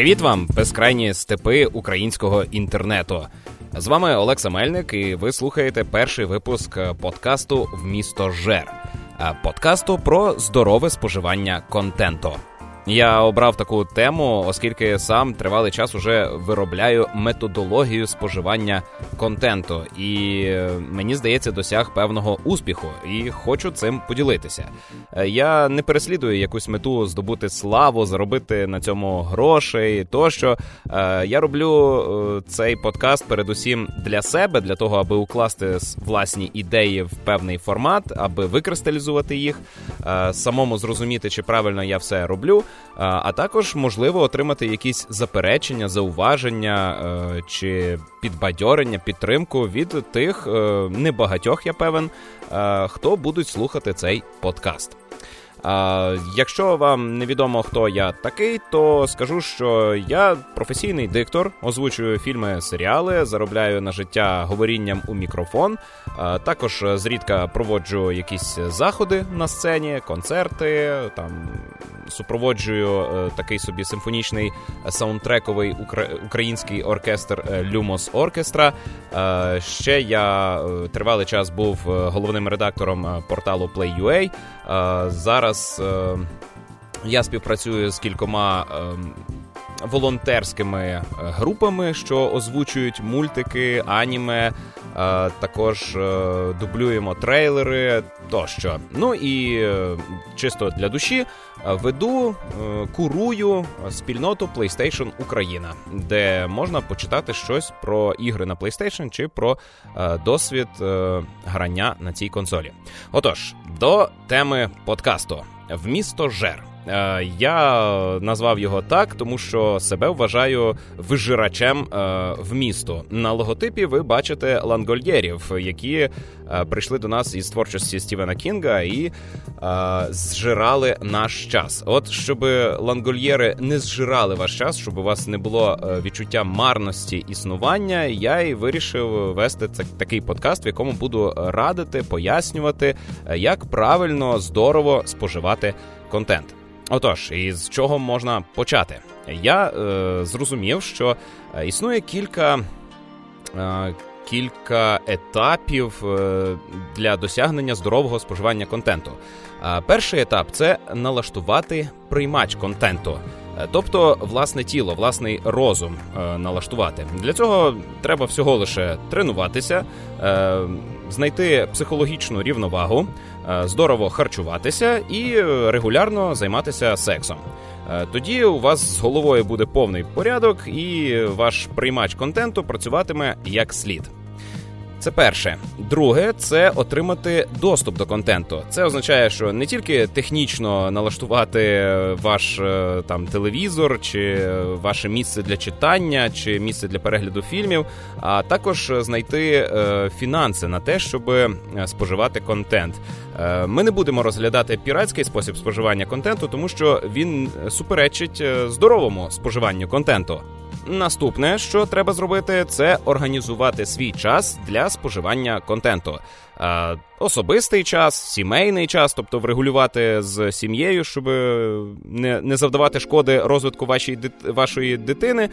Привіт вам, безкрайні степи українського інтернету. З вами Олекса Мельник, і ви слухаєте перший випуск подкасту в місто Жер, подкасту про здорове споживання контенту. Я обрав таку тему, оскільки сам тривалий час уже виробляю методологію споживання контенту, і е, мені здається, досяг певного успіху, і хочу цим поділитися. Е, я не переслідую якусь мету здобути славу, заробити на цьому грошей. Тощо е, я роблю цей подкаст передусім для себе, для того, аби укласти власні ідеї в певний формат, аби викристалізувати їх, самому зрозуміти, чи правильно я все роблю а також можливо отримати якісь заперечення, зауваження е, чи підбадьорення, підтримку від тих е, небагатьох, я певен, е, хто будуть слухати цей подкаст. А, Якщо вам невідомо, хто я такий, то скажу, що я професійний диктор, озвучую фільми, серіали, заробляю на життя говорінням у мікрофон. А, Також зрідка проводжу якісь заходи на сцені, концерти, там супроводжую е, такий собі симфонічний саундтрековий український оркестр Люмос Оркестра. Е, ще я е, тривалий час був головним редактором порталу Play.ua. Зараз я співпрацюю з кількома. Волонтерськими групами, що озвучують мультики, аніме, також дублюємо трейлери тощо. Ну і чисто для душі веду, курую спільноту PlayStation Україна, де можна почитати щось про ігри на PlayStation чи про досвід грання на цій консолі. Отож, до теми подкасту в місто Жер. Е, я назвав його так, тому що себе вважаю вижирачем е, в місто. На логотипі ви бачите лангольєрів, які е, прийшли до нас із творчості Стівена Кінга і зжирали наш час. От щоб лангольєри не зжирали ваш час, щоб у вас не було відчуття марності існування, я і вирішив вести такий подкаст, в якому буду радити, пояснювати, як правильно здорово споживати контент. Отож, і з чого можна почати? Я е, зрозумів, що е, існує кілька. Е, Кілька етапів е, для досягнення здорового споживання контенту. Перший етап це налаштувати приймач контенту, е, тобто власне тіло, власний розум налаштувати. Для цього треба всього лише тренуватися, знайти психологічну рівновагу. Е, здорово харчуватися і регулярно займатися сексом. Е, тоді у вас з головою буде повний порядок, і ваш приймач контенту працюватиме як слід. Це перше. Друге, це отримати доступ до контенту. Це означає, що не тільки технічно налаштувати ваш е, там телевізор, чи ваше місце для читання, чи місце для перегляду фільмів, а також знайти е, фінанси на те, щоб е, споживати контент. Е, ми не будемо розглядати піратський спосіб споживання контенту, тому що він суперечить здоровому споживанню контенту. Наступне, що треба зробити, це організувати свій час для споживання контенту. Особистий час, сімейний час, тобто врегулювати з сім'єю, щоб не не завдавати шкоди розвитку вашої вашої дитини,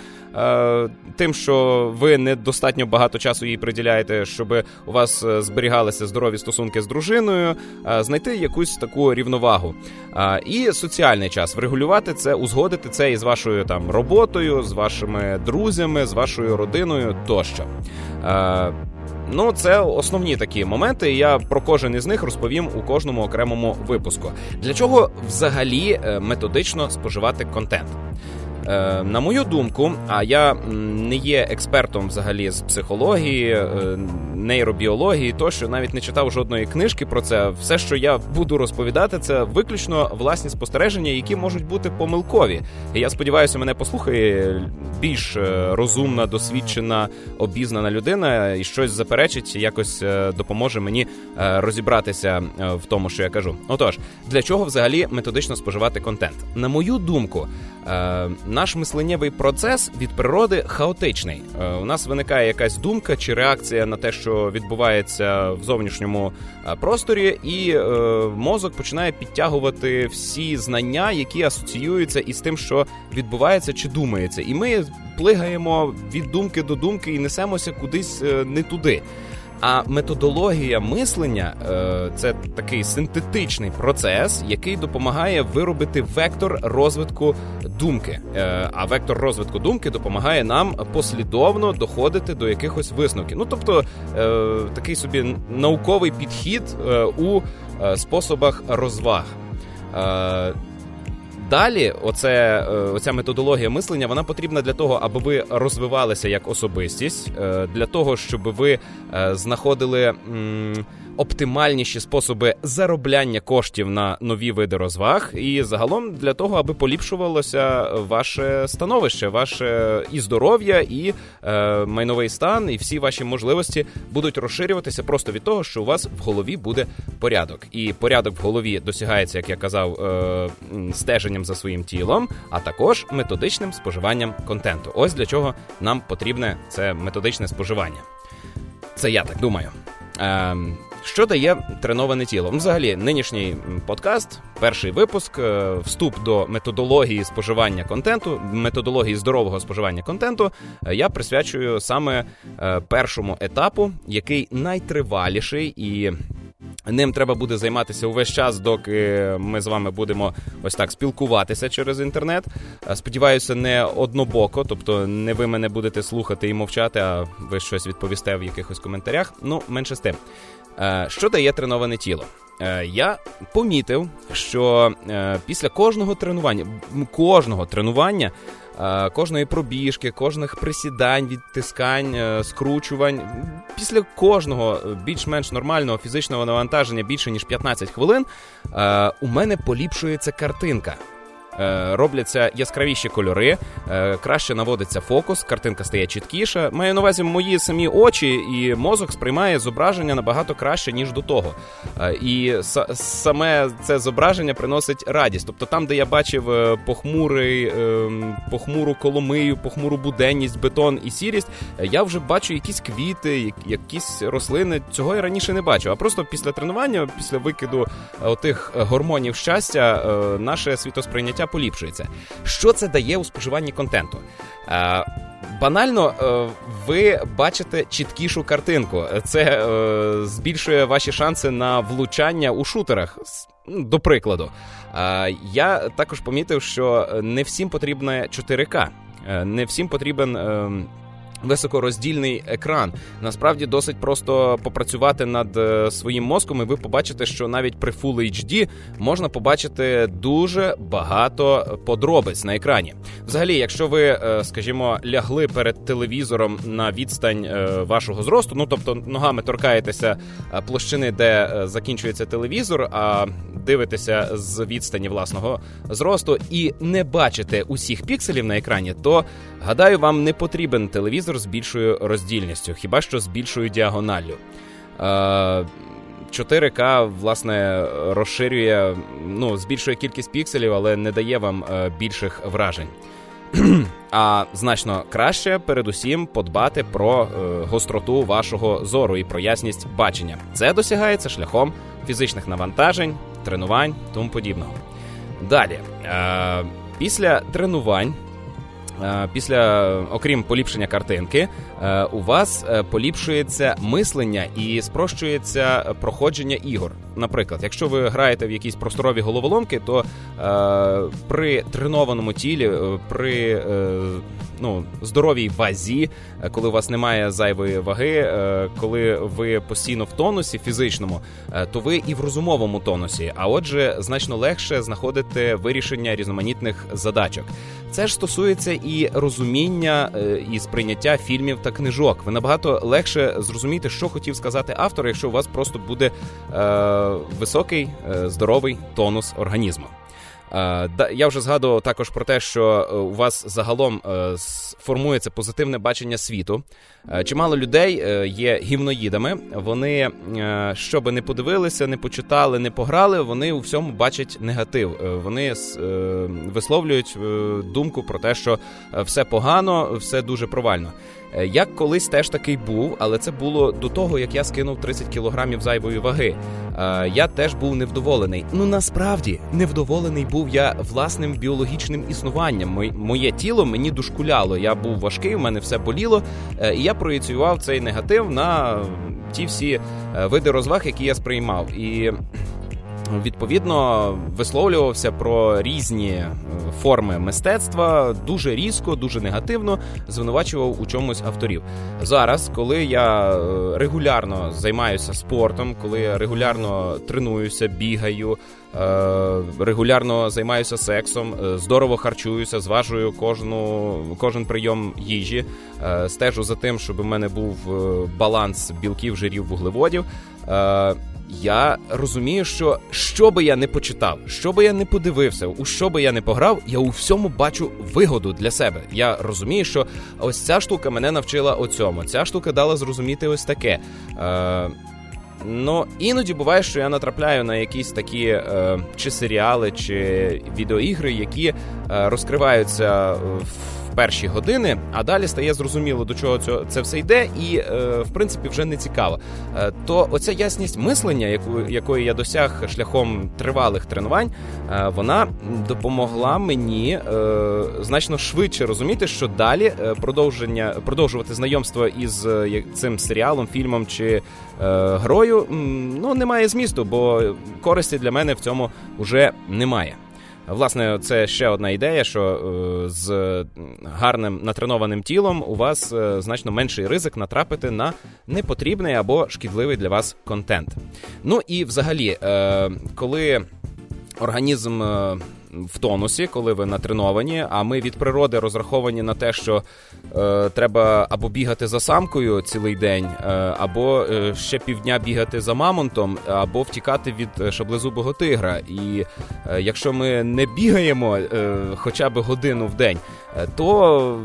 тим, що ви недостатньо багато часу їй приділяєте, щоб у вас е, зберігалися здорові стосунки з дружиною, знайти якусь таку рівновагу. І соціальний час врегулювати це, узгодити це із вашою там роботою, з вашими друзями, з вашою родиною тощо. Ну, це основні такі моменти. Я про кожен із них розповім у кожному окремому випуску. Для чого взагалі е, методично споживати контент? Е, на мою думку, а я не є експертом взагалі з психології, е, нейробіології, тощо навіть не читав жодної книжки про це. Все, що я буду розповідати, це виключно власні спостереження, які можуть бути помилкові. Я сподіваюся, мене послухає більш е, розумна, досвідчена, обізнана людина і щось заперечить, якось допоможе мені розібратися в тому, що я кажу. Отож, для чого взагалі методично споживати контент? На мою думку, наш мисленнєвий процес від природи хаотичний. Е, у нас виникає якась думка чи реакція на те, що відбувається в зовнішньому е, просторі, і е, мозок починає підтягувати всі знання, які асоціюються із тим, що відбувається чи думається, і ми плигаємо від думки до думки і несемося кудись не туди. А методологія мислення е, це такий синтетичний процес, який допомагає виробити вектор розвитку думки. Е, а вектор розвитку думки допомагає нам послідовно доходити до якихось висновків. Ну тобто е, такий собі науковий підхід у способах розваг. Далі, оце, е, оця методологія мислення, вона потрібна для того, аби ви розвивалися як особистість, е, для того, щоб ви е, знаходили оптимальніші способи заробляння коштів на нові види розваг, і загалом для того, аби поліпшувалося ваше становище, ваше і здоров'я, і е, майновий стан, і всі ваші можливості будуть розширюватися просто від того, що у вас в голові буде порядок. І порядок в голові досягається, як я казав, е, стеженням за своїм тілом, а також методичним споживанням контенту. Ось для чого нам потрібне це методичне споживання. Це я так думаю. Ем, що дає треноване тіло? Ну, взагалі, нинішній подкаст, перший випуск, е, вступ до методології споживання контенту, методології здорового споживання контенту. Е, я присвячую саме е, першому етапу, який найтриваліший і. Ним треба буде займатися увесь час, доки ми з вами будемо ось так спілкуватися через інтернет. Сподіваюся, не однобоко, тобто не ви мене будете слухати і мовчати, а ви щось відповісте в якихось коментарях. Ну, менше з тим. Е, що дає треноване тіло? Е, я помітив, що е, після кожного тренування, кожного тренування, кожної пробіжки, кожних присідань, відтискань, скручувань, після кожного більш-менш нормального фізичного навантаження більше ніж 15 хвилин, у мене поліпшується картинка. Е, робляться яскравіші кольори, е, краще наводиться фокус, картинка стає чіткіша. Маю на увазі мої самі очі, і мозок сприймає зображення набагато краще, ніж до того. Е, і саме це зображення приносить радість. Тобто, там, де я бачив похмурий, похмуру коломию, похмуру буденність, бетон і сірість, я вже бачу якісь квіти, якісь рослини. Цього я раніше не бачив. А просто після тренування, після викиду отих гормонів щастя, наше світосприйняття поліпшується. Що це дає у споживанні контенту? Е, банально, е, ви бачите чіткішу картинку. Це е, збільшує ваші шанси на влучання у шутерах. До прикладу, я також помітив, що не всім потрібне 4К, не всім потрібен. Високороздільний екран насправді досить просто попрацювати над е, своїм мозком, і ви побачите, що навіть при Full HD можна побачити дуже багато подробиць на екрані. Взагалі, якщо ви, е, скажімо, лягли перед телевізором на відстань е, вашого зросту, ну тобто ногами торкаєтеся площини, де закінчується телевізор, а дивитеся з відстані власного зросту і не бачите усіх пікселів на екрані, то гадаю, вам не потрібен телевізор з більшою роздільністю, хіба що з більшою діагоналлю. 4К, власне, розширює, ну, збільшує кількість пікселів, але не дає вам е, більших вражень. А значно краще, передусім, подбати про е, гостроту вашого зору і про ясність бачення. Це досягається шляхом фізичних навантажень, тренувань, тому подібного. Далі, е, після тренувань. Е, після, окрім поліпшення картинки, е, у вас е, поліпшується мислення і спрощується проходження ігор. Наприклад, якщо ви граєте в якісь просторові головоломки, то при тренованому тілі, при ну, здоровій вазі, коли у вас немає зайвої ваги, коли ви постійно в тонусі фізичному, то ви і в розумовому тонусі. А отже, значно легше знаходити вирішення різноманітних задачок. Це ж стосується і розуміння е, і сприйняття фільмів та книжок. Ви набагато легше зрозумієте, що хотів сказати автор, якщо у вас просто буде е, високий е, здоровий тонус організму. Я вже згадував також про те, що у вас загалом формується позитивне бачення світу. Чимало людей є гівноїдами. Вони що би не подивилися, не почитали, не пограли. Вони у всьому бачать негатив. Вони висловлюють думку про те, що все погано, все дуже провально. Е, я колись теж такий був, але це було до того, як я скинув 30 кілограмів зайвої ваги. Е, я теж був невдоволений. Ну насправді невдоволений був я власним біологічним існуванням. Моє тіло мені дошкуляло. Я був важкий, у мене все боліло, е, і я проєціював цей негатив на ті всі види розваг, які я сприймав. І відповідно висловлювався про різні е, форми мистецтва дуже різко, дуже негативно звинувачував у чомусь авторів. Зараз, коли я е, регулярно займаюся спортом, коли я регулярно тренуюся, бігаю. Е, регулярно займаюся сексом, здорово харчуюся, зважую кожну кожен прийом їжі, стежу за тим, щоб у мене був баланс білків, жирів, вуглеводів я розумію, що що би я не почитав, що би я не подивився, у що би я не пограв, я у всьому бачу вигоду для себе. Я розумію, що ось ця штука мене навчила о цьому. Ця штука дала зрозуміти ось таке. Е, Ну, іноді буває, що я натрапляю на якісь такі е, чи серіали, чи відеоігри, які е, розкриваються в перші години, а далі стає зрозуміло, до чого це, все йде, і е, в принципі вже не цікаво. Е, то оця ясність мислення, яку якої я досяг шляхом тривалих тренувань, е, вона допомогла мені значно швидше розуміти, що далі продовження продовжувати знайомство із цим серіалом, фільмом чи грою ну немає змісту, бо користі для мене в цьому вже немає. Власне, це ще одна ідея, що е, з гарним натренованим тілом у вас е, значно менший ризик натрапити на непотрібний або шкідливий для вас контент. Ну і взагалі, е, коли організм в тонусі, коли ви натреновані. А ми від природи розраховані на те, що е, треба або бігати за самкою цілий день, е, або е, ще півдня бігати за мамонтом, або втікати від шаблезубого тигра. І е, якщо ми не бігаємо е, хоча б годину в день, е, то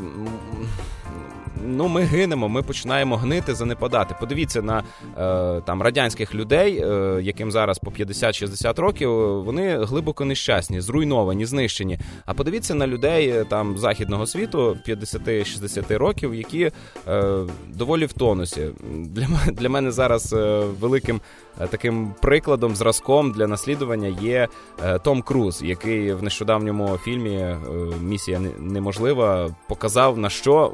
ну ми гинемо, ми починаємо гнити, занепадати. Подивіться на е, там радянських людей, е, яким зараз по 50-60 років, вони глибоко нещасні, зруйновані, знищені. А подивіться на людей е, там західного світу 50-60 років, які е, доволі в тонусі. Для для мене зараз е, великим е, таким прикладом, зразком для наслідування є е, Том Круз, який в нещодавньому фільмі Місія неможлива показав на що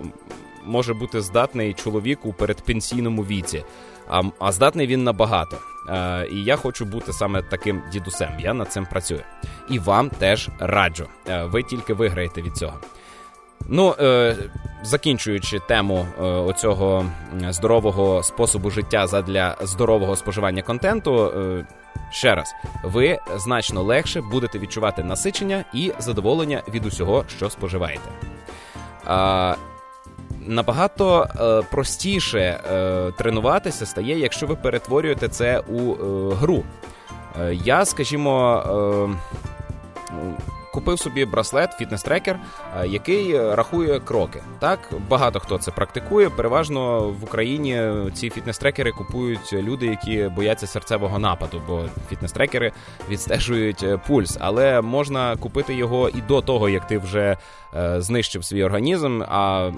може бути здатний чоловік у передпенсійному віці, а а здатний він набагато. Е, І я хочу бути саме таким дідусем. Я над цим працюю. І вам теж раджу. Е, ви тільки виграєте від цього. Ну, е, закінчуючи тему е, оцього здорового способу життя задля здорового споживання контенту. Е, Ще раз, ви значно легше будете відчувати насичення і задоволення від усього, що споживаєте. А, набагато е, простіше е, тренуватися стає, якщо ви перетворюєте це у е, гру. Е, я, скажімо. Е, Купив собі браслет, фітнес-трекер, який рахує кроки. Так багато хто це практикує. Переважно в Україні ці фітнес-трекери купують люди, які бояться серцевого нападу, бо фітнес-трекери відстежують е, пульс. Але можна купити його і до того, як ти вже знищив свій організм. А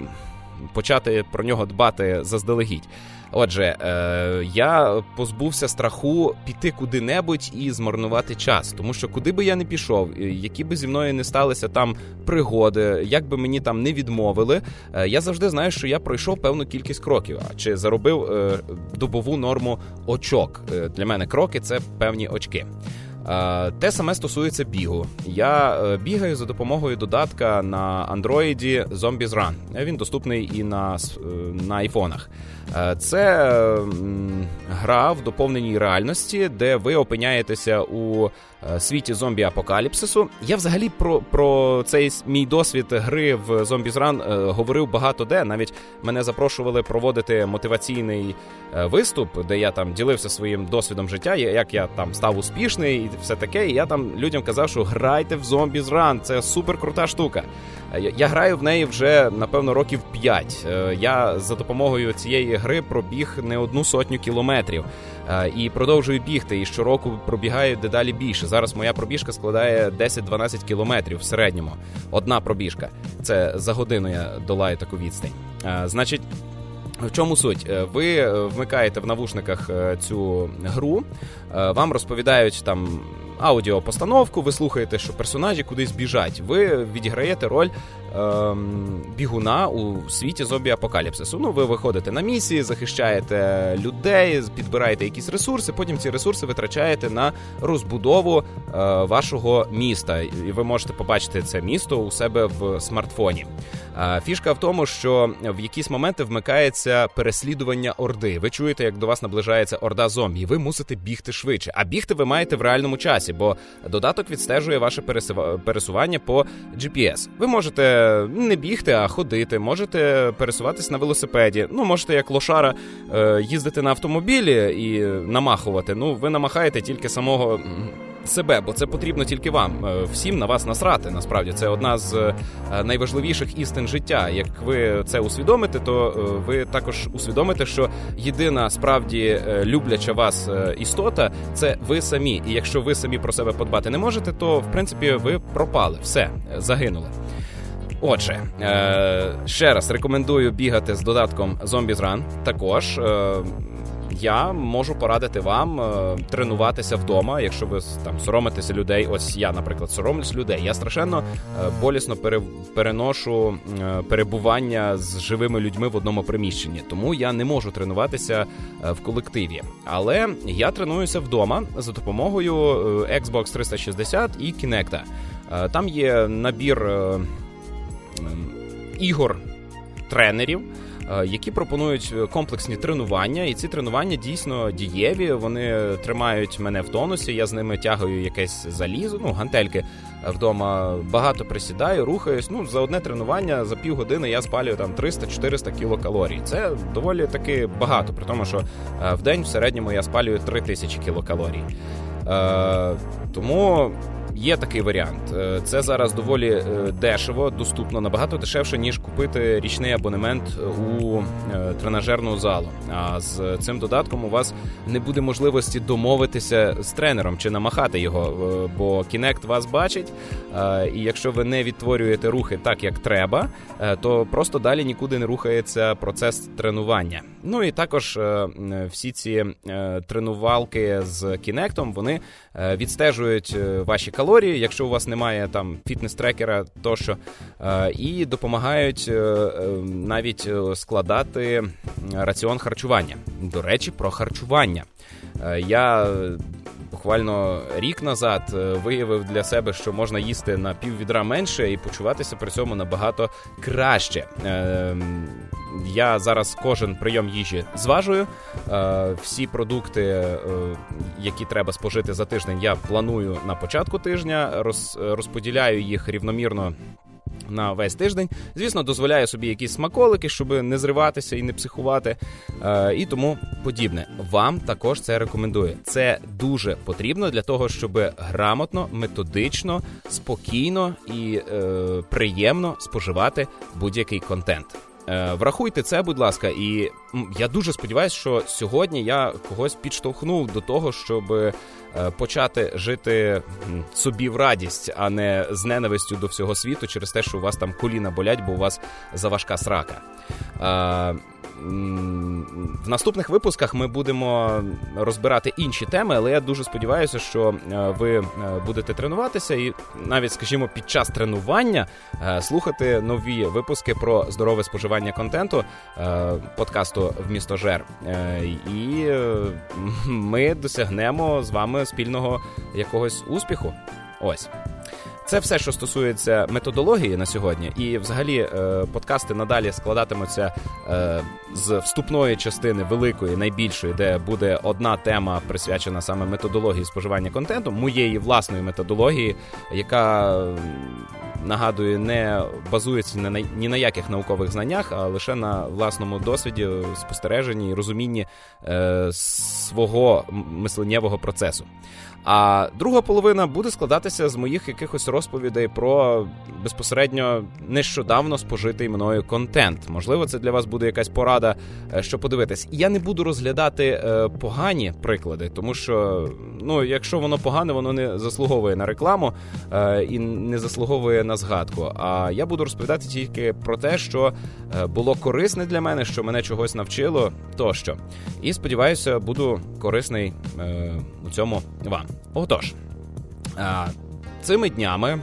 почати про нього дбати заздалегідь. Отже, е, я позбувся страху піти куди-небудь і змарнувати час, тому що куди би я не пішов, які би зі мною не сталися там пригоди, як би мені там не відмовили, е, я завжди знаю, що я пройшов певну кількість кроків, чи заробив е, добову норму очок. Е, для мене кроки це певні очки. Те саме стосується бігу. Я е, бігаю за допомогою додатка на андроїді Zombies Run. Він доступний і на е, на айфонах. Е, це гра в доповненій реальності, де ви опиняєтеся у світі зомбі-апокаліпсису. Я взагалі про про цей мій досвід гри в Zombies Run говорив багато де. Навіть мене запрошували проводити мотиваційний виступ, де я там ділився своїм досвідом життя, як я там став успішний і все таке. І я там людям казав, що грайте в Zombies Run, це супер крута штука. Я, я граю в неї вже напевно років 5. Я за допомогою цієї гри пробіг не одну сотню кілометрів. І продовжую бігти. І щороку пробігаю дедалі більше. Зараз моя пробіжка складає 10-12 кілометрів в середньому. Одна пробіжка. Це за годину я долаю таку відстань. Значить. В чому суть? Е, ви е, вмикаєте в навушниках е, цю гру, вам розповідають там аудіопостановку, ви слухаєте, що персонажі кудись біжать. Ви відіграєте роль ем, бігуна у світі зомбі апокаліпсису. Ну, ви виходите на місії, захищаєте людей, підбираєте якісь ресурси. Потім ці ресурси витрачаєте на розбудову е, вашого міста. І ви можете побачити це місто у себе в смартфоні. Е, фішка в тому, що в якісь моменти вмикається переслідування орди. Ви чуєте, як до вас наближається орда зомбі. Ви мусите бігти швидше. А бігти ви маєте в реальному часі, бо додаток відстежує ваше пересування по GPS. Ви можете не бігти, а ходити. Можете пересуватись на велосипеді. Ну, можете як лошара е, їздити на автомобілі і намахувати. Ну, ви намахаєте тільки самого себе, бо це потрібно тільки вам. Е, всім на вас насрати. Насправді це одна з е, найважливіших істин життя. Як ви це усвідомите, то е, ви також усвідомите, що єдина справді любляча вас істота це ви самі. І якщо ви самі про себе подбати не можете, то в принципі ви пропали, все загинули. Отже, ще раз рекомендую бігати з додатком Zombies Run. Також я можу порадити вам е, тренуватися вдома, якщо ви там соромитеся людей. Ось я, наприклад, соромлюсь людей. Я страшенно е, болісно пере, переношу е, перебування з живими людьми в одному приміщенні, тому я не можу тренуватися в колективі. Але я тренуюся вдома за допомогою Xbox 360 і Kinect. Там є набір ігор тренерів. Е, які пропонують комплексні тренування, і ці тренування дійсно дієві. Вони тримають мене в тонусі. Я з ними тягаю якесь залізо, ну гантельки вдома. Багато присідаю, рухаюсь. Ну за одне тренування за півгодини я спалюю там 300-400 кілокалорій. Це доволі таки багато, при тому, що е, в день в середньому я спалюю 3000 кілокалорій. Е, Тому Є такий варіант. Е, це зараз доволі е, дешево, доступно набагато дешевше, ніж купити річний абонемент у е, тренажерну залу. А з цим додатком у вас не буде можливості домовитися з тренером чи намахати його, бо Kinect вас бачить. І якщо ви не відтворюєте рухи так, як треба, то просто далі нікуди не рухається процес тренування. Ну і також всі ці тренувалки з Kinect, вони відстежують ваші калорії, якщо у вас немає там фітнес-трекера, тощо, е, і допомагають е, е, навіть складати раціон харчування. До речі, про харчування. Я буквально рік назад виявив для себе, що можна їсти на пів відра менше і почуватися при цьому набагато краще. Я зараз кожен прийом їжі зважую. Е, всі продукти, е, які треба спожити за тиждень, я планую на початку тижня, розподіляю їх рівномірно. На весь тиждень, звісно, дозволяю собі якісь смаколики, щоб не зриватися і не психувати, е, і тому подібне. Вам також це рекомендую. Це дуже потрібно для того, щоб грамотно, методично, спокійно і е, приємно споживати будь-який контент. Е, врахуйте це, будь ласка, і я дуже сподіваюся, що сьогодні я когось підштовхнув до того, щоб е, почати жити собі в радість, а не з ненавистю до всього світу через те, що у вас там коліна болять, бо у вас заважка срака. В наступних випусках ми будемо розбирати інші теми, але я дуже сподіваюся, що е, ви е, будете тренуватися і навіть, скажімо, під час тренування е, слухати нові випуски про здорове споживання контенту подкасту в місто Жер. І ми досягнемо з вами спільного якогось успіху. Ось. Це все, що стосується методології на сьогодні, і взагалі е, подкасти надалі складатимуться е, з вступної частини великої, найбільшої, де буде одна тема присвячена саме методології споживання контенту, моєї власної методології, яка нагадую, не базується ні на ні на яких наукових знаннях, а лише на власному досвіді, спостереженні і розумінні е, свого мисленнєвого процесу. А друга половина буде складатися з моїх якихось розповідей про безпосередньо нещодавно спожитий мною контент. Можливо, це для вас буде якась порада, е, що подивитись. Я не буду розглядати е, погані приклади, тому що ну, якщо воно погане, воно не заслуговує на рекламу е, і не заслуговує на згадку. А я буду розповідати тільки про те, що було корисне для мене, що мене чогось навчило, тощо. І сподіваюся, буду корисний у цьому вам. Отож, цими днями,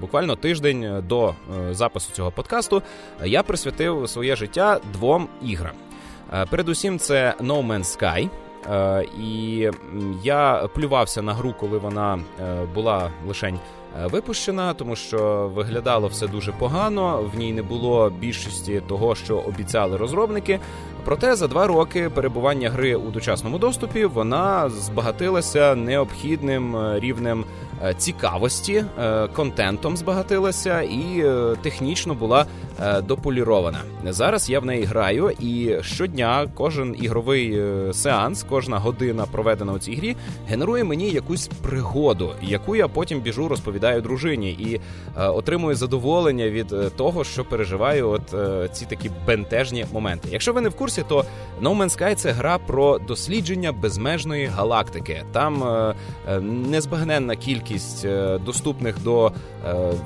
буквально тиждень до е, запису цього подкасту, я присвятив своє життя двом іграм. Передусім, це No Man's Sky. І я плювався на гру, коли вона е, була лишень е, випущена, тому що виглядало все дуже погано. В ній не було більшості того, що обіцяли розробники. Проте за два роки перебування гри у дочасному доступі вона збагатилася необхідним е, рівнем е, цікавості, е, контентом збагатилася і технічно була дополірована. Зараз я в неї граю, і щодня кожен ігровий сеанс, кожна година проведена у цій грі, генерує мені якусь пригоду, яку я потім біжу, розповідаю дружині, і отримую задоволення від того, що переживаю от ці такі бентежні моменти. Якщо ви не в курсі курсі, то No Man's Sky – це гра про дослідження безмежної галактики. Там е, е, незбагненна кількість е, доступних до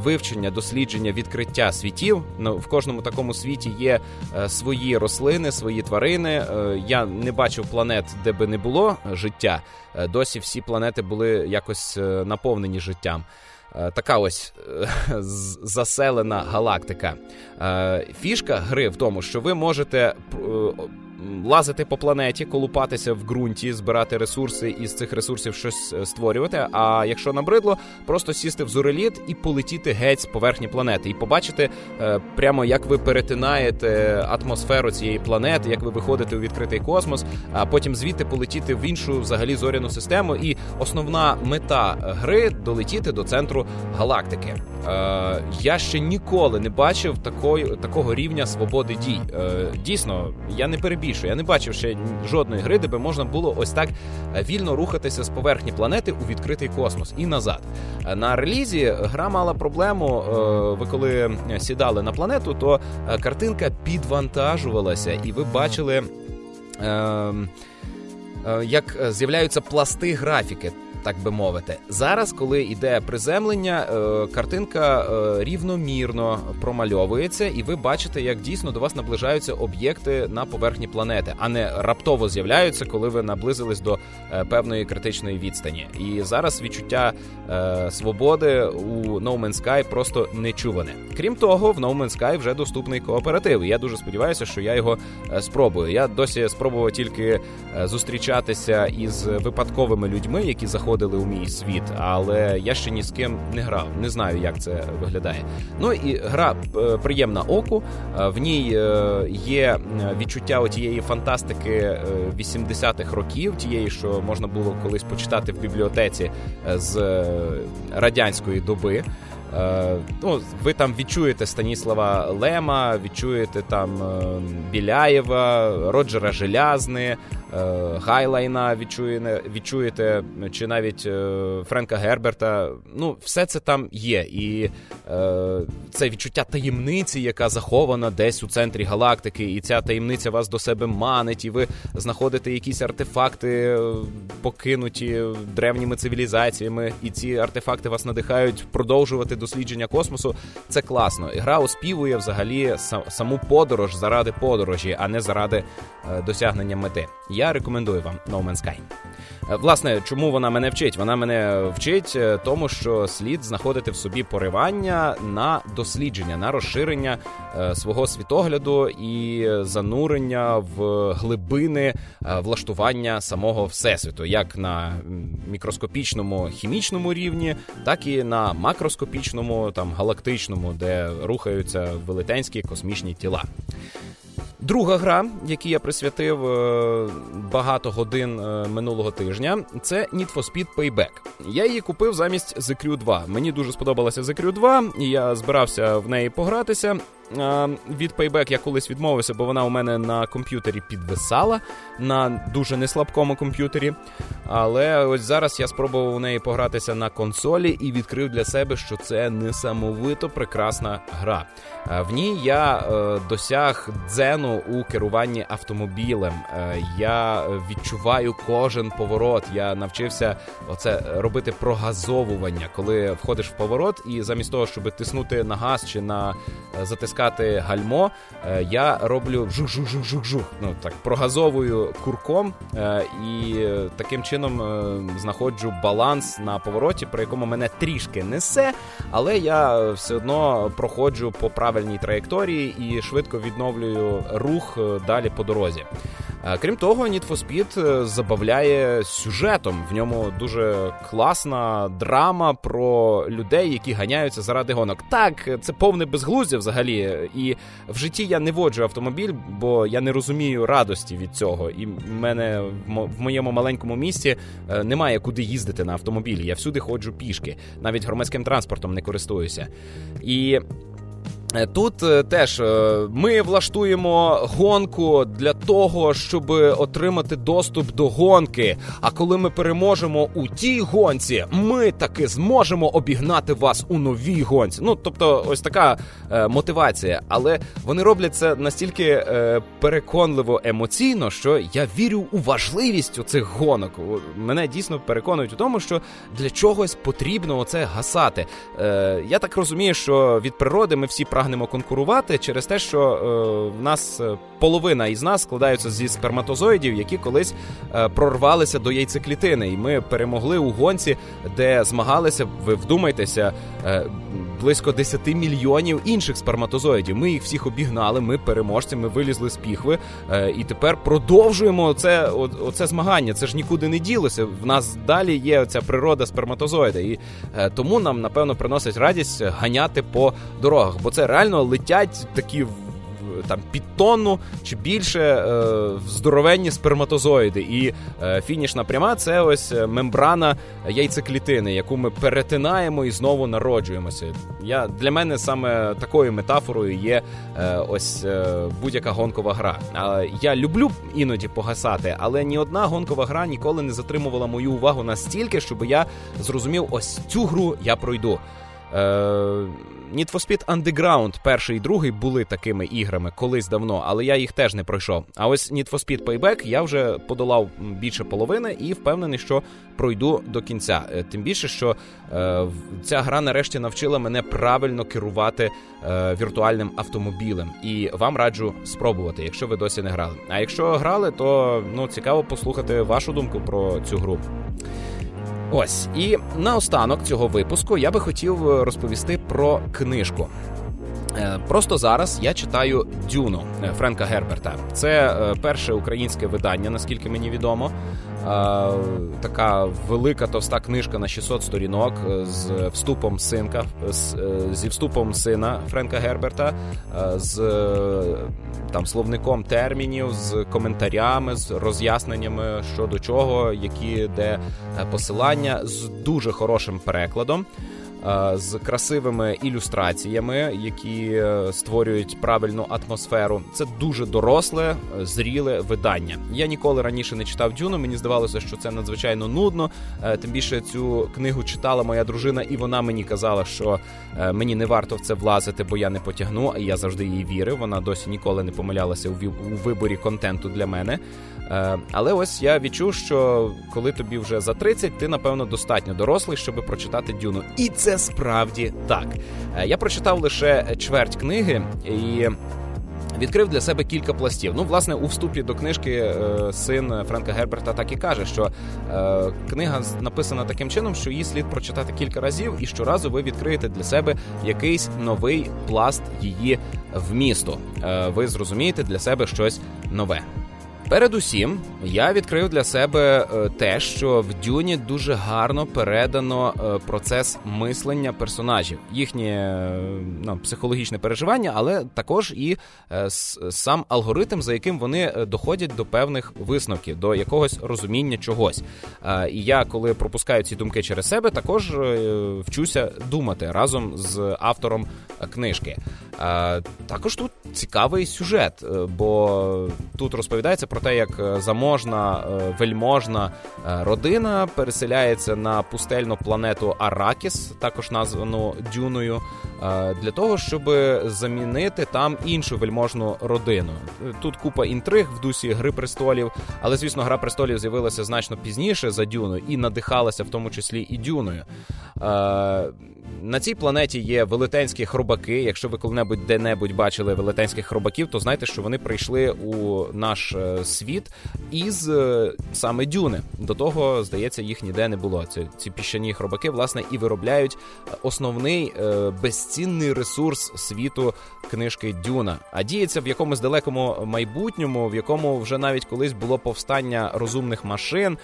вивчення, дослідження, відкриття світів. Ну, в кожному такому світі є свої рослини, свої тварини. Я не бачив планет, де би не було життя. Досі всі планети були якось наповнені життям. Е, така ось е, заселена галактика. Е, фішка гри в тому, що ви можете лазити по планеті, колупатися в ґрунті, збирати ресурси і з цих ресурсів щось е, створювати. А якщо набридло, просто сісти в зореліт і полетіти геть з поверхні планети, і побачити е, прямо, як ви перетинаєте атмосферу цієї планети, як ви виходите у відкритий космос, а потім звідти полетіти в іншу взагалі зоряну систему. І основна мета гри долетіти до центру галактики. Е, Я ще ніколи не бачив такої, такого рівня свободи дій. Дійсно, я не перебіг більше. Я не бачив ще жодної гри, де би можна було ось так е, вільно рухатися з поверхні планети у відкритий космос і назад. Е, на релізі гра мала проблему. Е, ви коли сідали на планету, то картинка підвантажувалася, і ви бачили. Ем, як з'являються пласти графіки, так би мовити. Зараз, коли йде приземлення, е, картинка е, рівномірно промальовується, і ви бачите, як дійсно до вас наближаються об'єкти на поверхні планети, а не раптово з'являються, коли ви наблизились до е, певної критичної відстані. І зараз відчуття свободи у No Man's Sky просто нечуване. Крім того, в No Man's Sky вже доступний кооператив. Я дуже сподіваюся, що я його спробую. Я досі спробував тільки зустрічатися із випадковими людьми, які заходять заходили у мій світ, але я ще ні з ким не грав. Не знаю, як це виглядає. Ну і гра е, приємна оку. Е, в ній е, є відчуття тієї фантастики 80-х років, тієї, що можна було колись почитати в бібліотеці з радянської доби. Ну, Ви там відчуєте Станіслава Лема, відчуєте там Біляєва, Роджера Желязни, Е, Гайлайна відчуєте, відчуєте, чи навіть е, Френка Герберта. Ну, все це там є. І е, це відчуття таємниці, яка захована десь у центрі галактики, і ця таємниця вас до себе манить, і ви знаходите якісь артефакти, е, покинуті древніми цивілізаціями, і ці артефакти вас надихають продовжувати дослідження космосу. Це класно. І гра оспівує взагалі саму подорож заради подорожі, а не заради е, досягнення мети. я рекомендую вам No Man's Sky. Е, власне, чому вона мене вчить? Вона мене вчить е, тому, що слід знаходити в собі поривання на дослідження, на розширення свого світогляду і занурення в глибини влаштування самого всесвіту, як на мікроскопічному хімічному рівні, так і на макроскопічному, там галактичному, де рухаються велетенські космічні тіла. Друга гра, якій я присвятив е, багато годин е, минулого тижня, це Need for Speed Payback. Я її купив замість The Crew 2. Мені дуже сподобалася The Crew 2, і я збирався в неї погратися. Від Payback я колись відмовився, бо вона у мене на комп'ютері підвисала на дуже неслабкому комп'ютері. Але ось зараз я спробував у неї погратися на консолі і відкрив для себе, що це несамовито прекрасна гра. В ній я е, досяг дзену у керуванні автомобілем. Е, я відчуваю кожен поворот. Я навчився оце робити прогазовування, коли входиш в поворот, і замість того, щоб тиснути на газ чи на е, затискати гальмо, я роблю жух-жух-жух-жух-жух. Ну так прогазовую курком і таким чином знаходжу баланс на повороті, при якому мене трішки несе, але я все одно проходжу по правильній траєкторії і швидко відновлюю рух е, далі по дорозі. Е, крім того, Need for Speed е, забавляє сюжетом. В ньому дуже класна драма про людей, які ганяються заради гонок. Так, це повне безглуздя взагалі. І в житті я не воджу автомобіль, бо я не розумію радості від цього. І в мене в моєму маленькому місті немає куди їздити на автомобілі. Я всюди ходжу пішки, навіть громадським транспортом не користуюся. І Е, тут е, теж е, ми влаштуємо гонку для того, щоб отримати доступ до гонки. А коли ми переможемо у тій гонці, ми таки зможемо обігнати вас у новій гонці. Ну тобто, ось така е, мотивація. Але вони роблять це настільки е, переконливо емоційно, що я вірю у важливість цих гонок. Мене дійсно переконують у тому, що для чогось потрібно оце гасати. Е, Я так розумію, що від природи ми всі прагнемо конкурувати через те, що е, в нас е, половина із нас складаються зі сперматозоїдів, які колись е, прорвалися до яйцеклітини, і ми перемогли у гонці, де змагалися. Ви вдумайтеся. Е, близько 10 мільйонів інших сперматозоїдів. Ми їх всіх обігнали. Ми переможці, ми вилізли з піхви, е, і тепер продовжуємо це оце змагання. Це ж нікуди не ділося. В нас далі є ця природа сперматозоїда, і е, тому нам напевно приносить радість ганяти по дорогах, бо це реально летять такі там під тонну чи більше е, здоровенні сперматозоїди. І е, фінішна пряма це ось е, мембрана яйцеклітини, яку ми перетинаємо і знову народжуємося. Я Для мене саме такою метафорою є е, ось е, будь-яка гонкова гра. Я люблю іноді погасати, але ні одна гонкова гра ніколи не затримувала мою увагу настільки, щоб я зрозумів, ось цю гру я пройду. Е, Need for Speed Underground перший і другий були такими іграми колись давно, але я їх теж не пройшов. А ось Need for Speed Payback я вже подолав більше половини і впевнений, що пройду до кінця. Е, тим більше, що е, ця гра нарешті навчила мене правильно керувати е, віртуальним автомобілем. І вам раджу спробувати, якщо ви досі не грали. А якщо грали, то ну цікаво послухати вашу думку про цю гру. Ось і наостанок цього випуску я би хотів е, розповісти про книжку. Е, просто зараз я читаю Дюну е, Френка Герберта. Це перше українське видання, наскільки мені відомо така велика товста книжка на 600 сторінок з вступом синка, зі вступом сина Френка Герберта, з там словником термінів, з коментарями, з роз'ясненнями щодо чого, які де посилання, з дуже хорошим перекладом. Е, з красивими ілюстраціями, які е, створюють правильну атмосферу. Це дуже доросле, е, зріле видання. Я ніколи раніше не читав Дюну. Мені здавалося, що це надзвичайно нудно. Тим більше цю книгу читала моя дружина, і вона мені казала, що мені не варто в це влазити, бо я не потягну. А я завжди їй вірив. Вона досі ніколи не помилялася у виборі контенту для мене. Але ось я відчув, що коли тобі вже за 30, ти напевно достатньо дорослий, щоб прочитати Дюну. І це справді так. Е, я прочитав лише чверть книги, і Відкрив для себе кілька пластів. Ну, власне, у вступі до книжки е, син Френка Герберта так і каже, що е, книга написана таким чином, що її слід прочитати кілька разів, і щоразу ви відкриєте для себе якийсь новий пласт її вмісту. Ви зрозумієте для себе щось нове. Передусім, я відкрив для себе е, те, що в Дюні дуже гарно передано е, процес мислення персонажів, їхнє е, ну, психологічне переживання, але також і сам алгоритм, за яким вони доходять до певних висновків, до якогось розуміння чогось. І я, коли пропускаю ці думки через себе, також вчуся думати разом з автором книжки. Також тут цікавий сюжет, бо тут розповідається про те, як е, заможна, е, вельможна е, родина переселяється на пустельну планету Аракіс, також названу Дюною, для того, щоб замінити там іншу вельможну родину. Тут купа інтриг в дусі Гри престолів, але звісно, гра престолів з'явилася значно пізніше за Дюною і надихалася в тому числі і Дюною. На цій планеті є велетенські хробаки. Якщо ви коли-небудь де-небудь бачили велетенських хробаків, то знайте, що вони прийшли у наш е, світ із е, саме дюни. До того, здається, їх ніде не було. Ці, ці піщані хробаки, власне, і виробляють основний е, безцінний ресурс світу книжки Дюна. А діється в якомусь далекому майбутньому, в якому вже навіть колись було повстання розумних машин,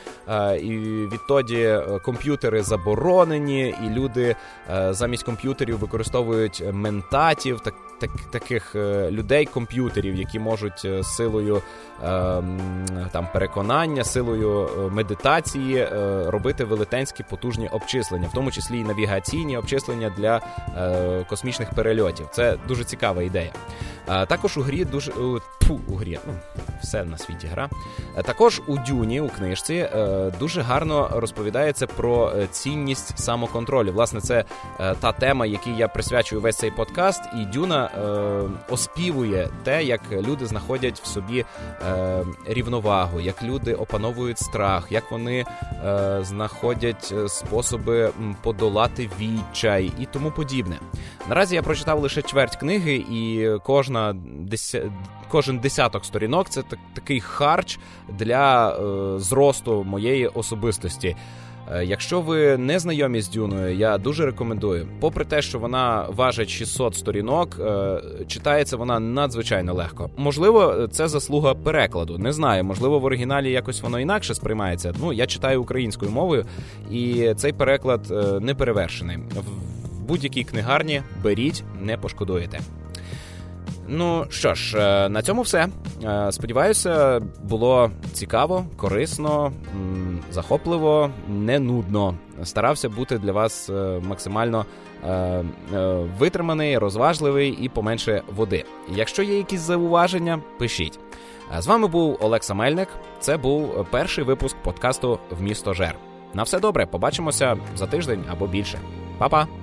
і відтоді комп'ютери заборонені, і люди замість комп'ютерів використовують ментатів, так, так таких е, людей-комп'ютерів, які можуть е, силою ем, там переконання, силою е, медитації робити велетенські потужні обчислення, в тому числі і навігаційні обчислення для космічних перельотів. Це дуже цікава ідея. Також у грі дуже фу, у грі, ну все на світі гра. Також у Дюні у книжці дуже гарно розповідається про цінність самоконтролю. Власне, це та тема, якій я присвячую весь цей подкаст, і Дюна е, оспівує те, як люди знаходять в собі е, рівновагу, як люди опановують страх, як вони е, знаходять е, способи подолати відчай і тому подібне. Наразі я прочитав лише чверть книги, і кожна деся... кожен десяток сторінок це так, такий харч для е, зросту моєї особистості. Е, якщо ви не знайомі з Дюною, я дуже рекомендую. Попри те, що вона важить 600 сторінок, е, читається вона надзвичайно легко. Можливо, це заслуга перекладу. Не знаю, можливо, в оригіналі якось воно інакше сприймається. Ну, я читаю українською мовою, і цей переклад е, не перевершений. В будь-якій книгарні беріть, не пошкодуєте. Ну що ж, е, на цьому все. Е, сподіваюся, було цікаво, корисно, захопливо, не нудно. Старався бути для вас е, максимально витриманий, розважливий і поменше води. Якщо є якісь зауваження, пишіть. З вами був Олекса Мельник. Це був перший випуск подкасту в місто Жер. На все добре, побачимося за тиждень або більше. Па-па!